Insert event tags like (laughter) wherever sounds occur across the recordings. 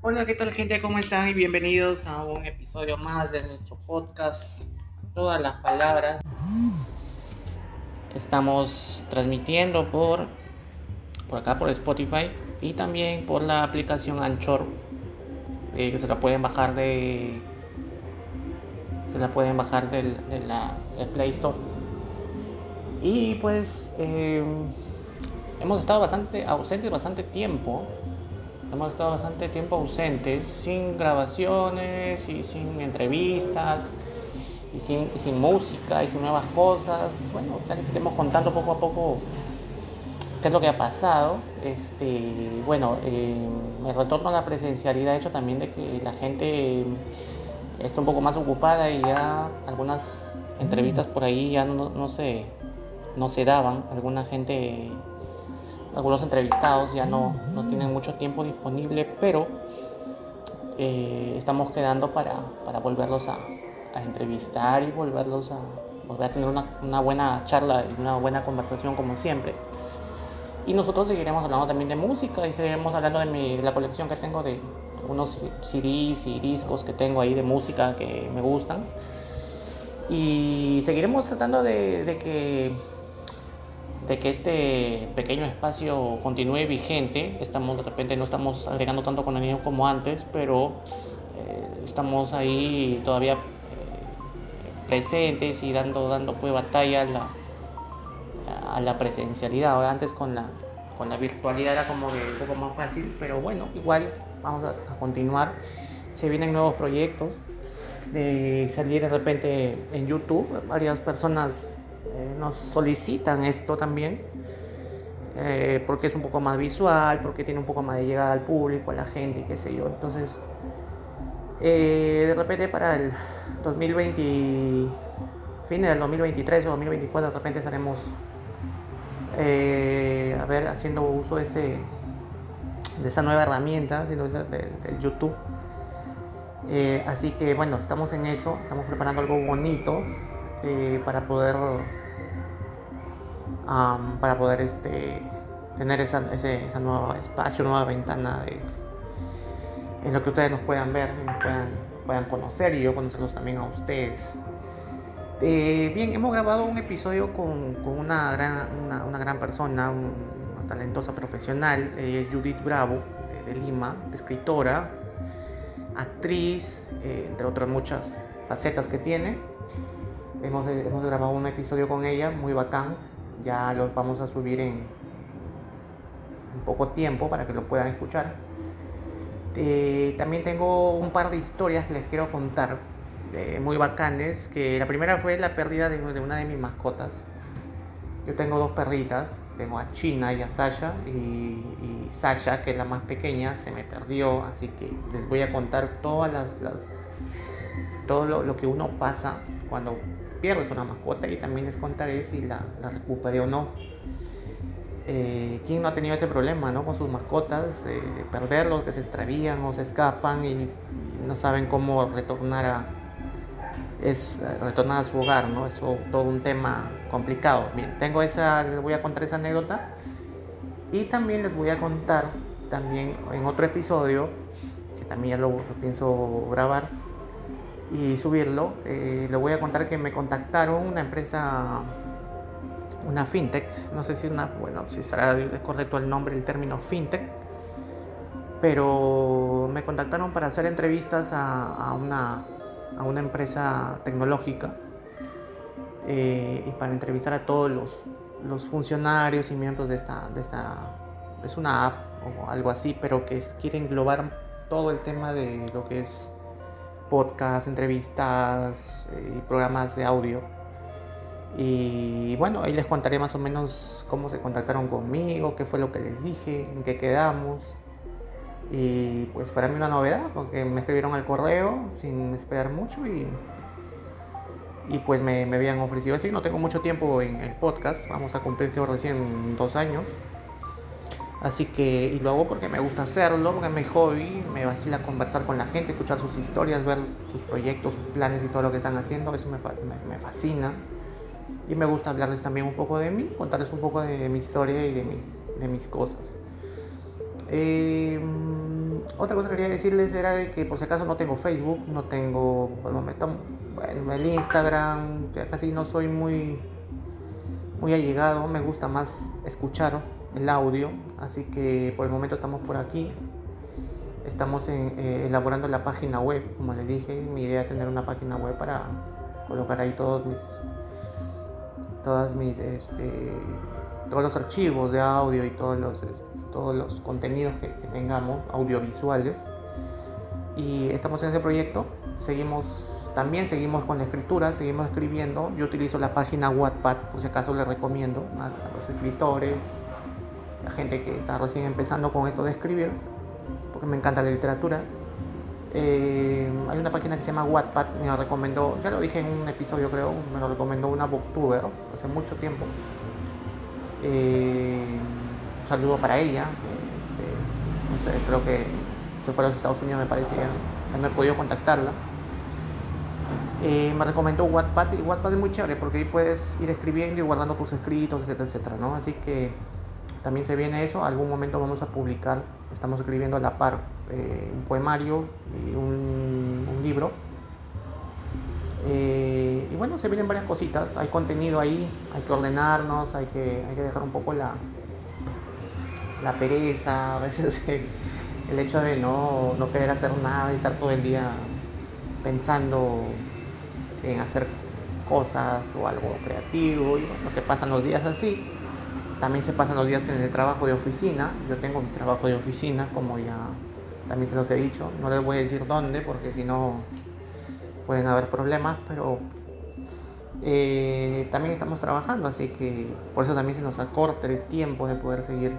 Hola, ¿qué tal gente? ¿Cómo están? Y bienvenidos a un episodio más de nuestro podcast. Todas las palabras. Estamos transmitiendo por, por acá, por Spotify y también por la aplicación Anchor, eh, que se la pueden bajar de. Se la pueden bajar del, de la, del Play Store. Y pues eh, hemos estado bastante ausentes bastante tiempo Hemos estado bastante tiempo ausentes, sin grabaciones y sin entrevistas y sin, sin música y sin nuevas cosas. Bueno, ya les iremos contando poco a poco qué es lo que ha pasado. Este, bueno, eh, el retorno a la presencialidad ha hecho también de que la gente está un poco más ocupada y ya algunas entrevistas por ahí ya no, no, se, no se daban. Alguna gente algunos entrevistados ya no, no tienen mucho tiempo disponible, pero eh, estamos quedando para, para volverlos a, entrevistar y volverlos a volver a tener una, una, buena charla y una buena conversación como siempre. Y nosotros seguiremos hablando también de música y seguiremos hablando de, la colección que tengo de unos CDs y discos que tengo ahí de música que me gustan. Y seguiremos tratando de que de que este pequeño espacio continúe vigente. Estamos de repente no estamos agregando tanto contenido como antes, pero eh, estamos ahí todavía eh, presentes y dando dando pues batalla a la, presencialidad. antes con la con la virtualidad era como que un poco más fácil, pero bueno, igual vamos a continuar. Se vienen nuevos proyectos de salir de repente en YouTube. Varias personas eh, nos solicitan esto también, eh, porque es un poco más visual, porque tiene un poco más de llegada al público, a la gente, qué sé yo. Entonces, eh, de repente para el 2020, fin del 2023 o 2024, de repente estaremos a ver, haciendo uso de, ese, de esa nueva herramienta, del de, YouTube. así que bueno, estamos en eso, estamos preparando algo bonito para poder para poder este, tener esa, ese esa nuevo espacio, nueva ventana de, en lo que ustedes nos puedan ver, nos puedan, puedan conocer y yo conocerlos también a ustedes. Eh, bien, hemos grabado un episodio con, con una, gran, una, una, gran persona, una talentosa profesional, es Judith Bravo, de, de Lima, escritora, actriz, eh, entre otras muchas facetas que tiene. Hemos, hemos grabado un episodio con ella, muy bacán, ya lo vamos a subir en, poco tiempo para que lo puedan escuchar. Eh, también tengo un par de historias que les quiero contar, eh, muy bacanes, que la primera fue la pérdida de, una de mis mascotas. Yo tengo dos perritas, tengo a China y a Sasha, y, Sasha, que es la más pequeña, se me perdió, así que les voy a contar todas las, las todo lo que uno pasa cuando pierdes una mascota y también les contaré si la, la recuperé o no. Eh, ¿Quién no ha tenido ese problema ¿no? con sus mascotas? Eh, perderlos, que se extravían o se escapan y, no saben cómo retornar a, es, retornar a su hogar, ¿no? Es todo un tema complicado. Bien, tengo esa, les voy a contar esa anécdota y también les voy a contar también en otro episodio, que también ya lo, lo pienso grabar, y subirlo. Eh, le voy a contar que me contactaron una empresa, una fintech, no sé si una, bueno, si estará correcto el nombre, el término fintech, pero me contactaron para hacer entrevistas a, una, a una, empresa tecnológica eh, y para entrevistar a todos los, los, funcionarios y miembros de esta, de esta, es una app o algo así, pero que quiere englobar todo el tema de lo que es podcasts, entrevistas eh, y programas de audio. Y bueno, ahí les contaré más o menos cómo se contactaron conmigo, qué fue lo que les dije, en qué quedamos. Y pues para mí una novedad, porque me escribieron al correo sin esperar mucho y, y pues me, me habían ofrecido eso. No tengo mucho tiempo en el podcast, vamos a cumplir que recién dos años. Así que, y lo hago porque me gusta hacerlo, porque es mi hobby, me vacila conversar con la gente, escuchar sus historias, ver sus proyectos, sus planes y todo lo que están haciendo, eso me, me, fascina. Y me gusta hablarles también un poco de mí, contarles un poco de mi historia y de, mi, de mis cosas. Eh, otra cosa que quería decirles era de que por si acaso no tengo Facebook, no tengo por el momento bueno, el Instagram, ya casi no soy muy muy allegado, me gusta más escuchar el audio, así que por el momento estamos por aquí. Estamos eh, elaborando la página web, como les dije, mi idea es tener una página web para colocar ahí todos mis todas mis este, todos los archivos de audio y todos los todos los contenidos que, que tengamos audiovisuales y estamos en ese proyecto seguimos también seguimos con la escritura, seguimos escribiendo. Yo utilizo la página Wattpad, por si acaso les recomiendo a, los escritores, la gente que está recién empezando con esto de escribir, porque me encanta la literatura. Eh, hay una página que se llama Wattpad, me lo recomendó, ya lo dije en un episodio creo, me lo recomendó una booktuber hace mucho tiempo. Eh, un saludo para ella. Este, no sé, creo que se fue a los Estados Unidos me parece ya, no he podido contactarla eh, me recomendó Wattpad y Wattpad es muy chévere porque ahí puedes ir escribiendo y guardando tus escritos, etcétera, etcétera, ¿no? Así que también se viene eso, algún momento vamos a publicar, estamos escribiendo a la par eh, un poemario y un, libro. Eh, y bueno, se vienen varias cositas, hay contenido ahí, hay que ordenarnos, hay que, hay que dejar un poco la, la pereza, a veces (laughs) el, hecho de no, no querer hacer nada y estar todo el día pensando en hacer cosas o algo creativo y bueno, se pasan los días así. También se pasan los días en el trabajo de oficina. Yo tengo mi trabajo de oficina, como ya también se los he dicho. No les voy a decir dónde porque si no pueden haber problemas, pero eh, también estamos trabajando, así que por eso también se nos acorta el tiempo de poder seguir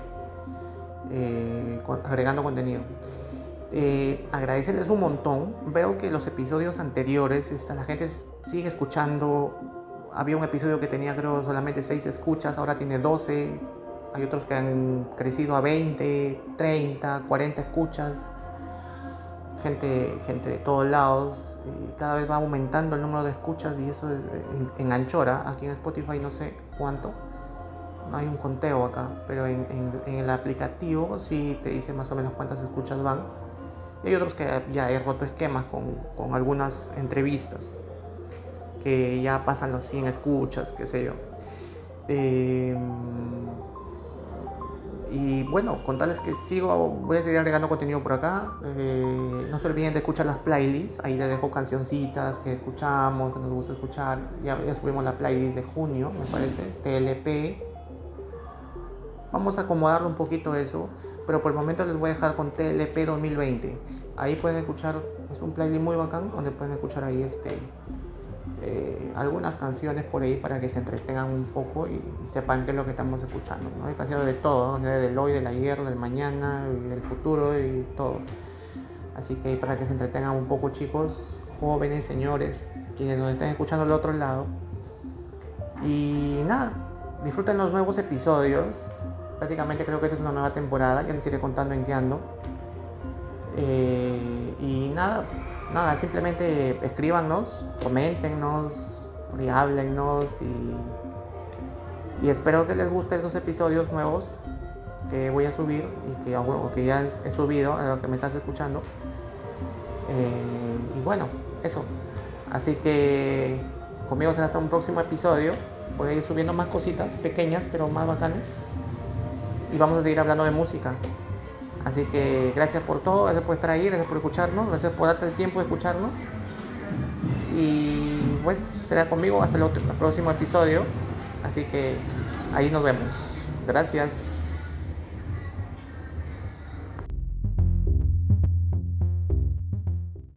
eh, agregando contenido. Eh, agradecerles un montón. Veo que los episodios anteriores está, la gente sigue escuchando. Había un episodio que tenía creo solamente 6 escuchas, ahora tiene 12. Hay otros que han crecido a 20, 30, 40 escuchas. Gente, gente de todos lados. Y cada vez va aumentando el número de escuchas y eso es en, Anchora. Aquí en Spotify no sé cuánto. No hay un conteo acá, pero en, en el aplicativo sí te dice más o menos cuántas escuchas van y hay otros que ya he roto esquemas con, con algunas entrevistas que ya pasan los 100 escuchas, qué sé yo. Eh, y bueno, contarles que sigo, voy a seguir agregando contenido por acá. Eh, no se olviden de escuchar las playlists. Ahí les dejo cancioncitas que escuchamos, que nos gusta escuchar. Ya, ya subimos la playlist de junio, me parece. TLP, Vamos a acomodarlo un poquito eso, pero por el momento les voy a dejar con TLP 2020. Ahí pueden escuchar, es un playlist muy bacán donde pueden escuchar ahí este, eh, algunas canciones por ahí para que se entretengan un poco y, sepan qué es lo que estamos escuchando. ¿no? Hay canciones de todo, del hoy, del ayer, del mañana, del futuro y todo. Así que para que se entretengan un poco chicos, jóvenes, señores, quienes nos estén escuchando al otro lado. Y nada, disfruten los nuevos episodios prácticamente creo que esta es una nueva temporada, ya les iré contando en qué ando. Eh, y nada, nada, simplemente escríbanos, coméntenos, y háblennos y, y espero que les gusten estos episodios nuevos que voy a subir y que, que ya he subido a lo que me estás escuchando. Eh, y bueno, eso. Así que conmigo será hasta un próximo episodio. Voy a ir subiendo más cositas pequeñas pero más bacanas y vamos a seguir hablando de música. Así que gracias por todo, gracias por estar ahí, gracias por escucharnos, gracias por darte el tiempo de escucharnos. Y pues será conmigo hasta el, otro, el próximo episodio. Así que ahí nos vemos. Gracias.